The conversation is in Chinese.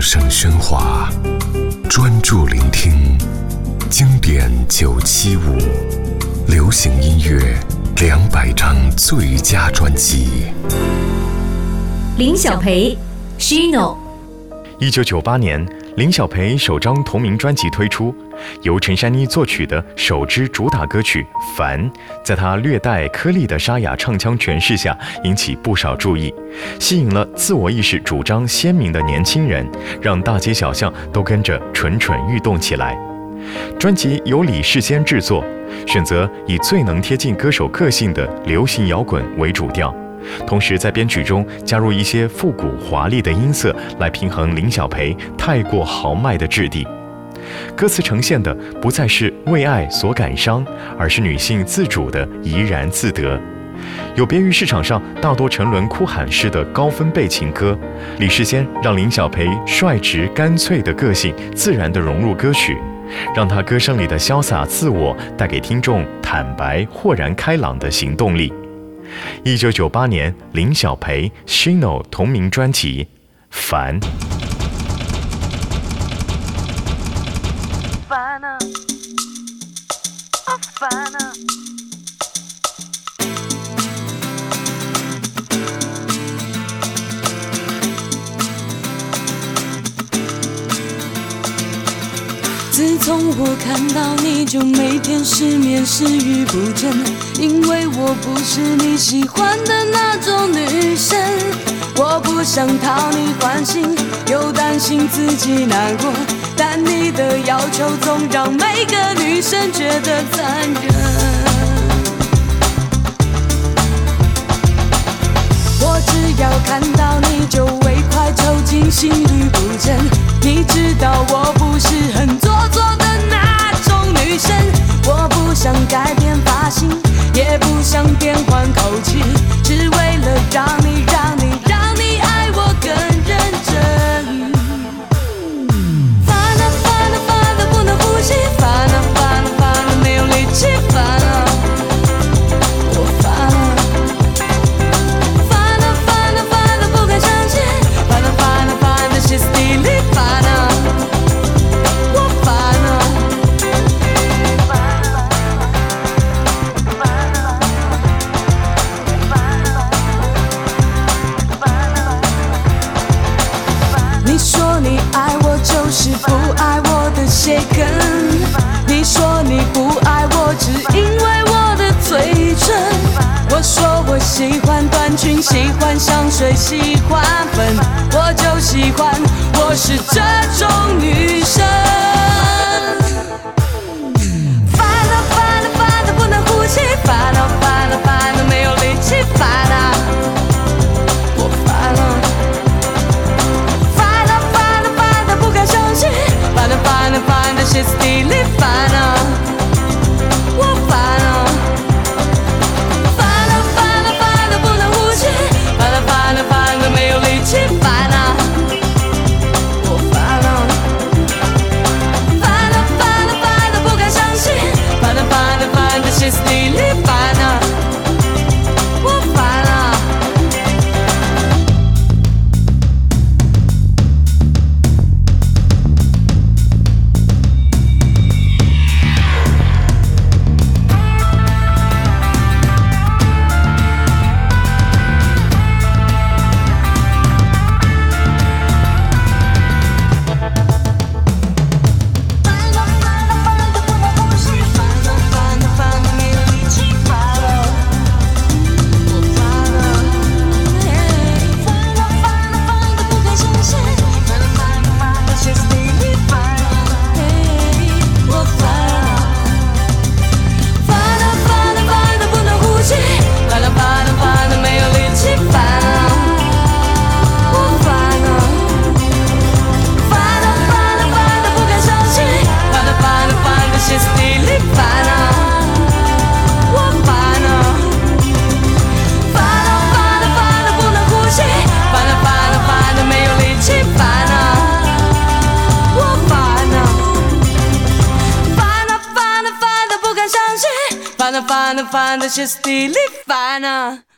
声喧哗，专注聆听经典九七五，流行音乐两百张最佳专辑。林小培，Shino。一九九八年，林小培首张同名专辑推出，由陈珊妮作曲的首支主打歌曲《烦》，在她略带颗粒的沙哑唱腔诠释下，引起不少注意，吸引了自我意识主张鲜明的年轻人，让大街小巷都跟着蠢蠢欲动起来。专辑由李世先制作，选择以最能贴近歌手个性的流行摇滚为主调。同时，在编曲中加入一些复古华丽的音色，来平衡林小培太过豪迈的质地。歌词呈现的不再是为爱所感伤，而是女性自主的怡然自得。有别于市场上大多沉沦哭喊式的高分贝情歌，李世先让林小培率直干脆的个性自然地融入歌曲，让他歌声里的潇洒自我带给听众坦白、豁然开朗的行动力。一九九八年，林小培 Shino 同名专辑《烦》。烦啊，好烦啊！自从我看到你就每天失眠食欲不振，因为我不是你喜欢的那种女生。我不想讨你欢心，又担心自己难过，但你的要求总让每个女生觉得残忍。我只要看到你就会快抽筋，心律不整。你知道我不是喜欢短裙，喜欢香水，喜欢粉，我就喜欢，我是这种女生。烦啊烦的不敢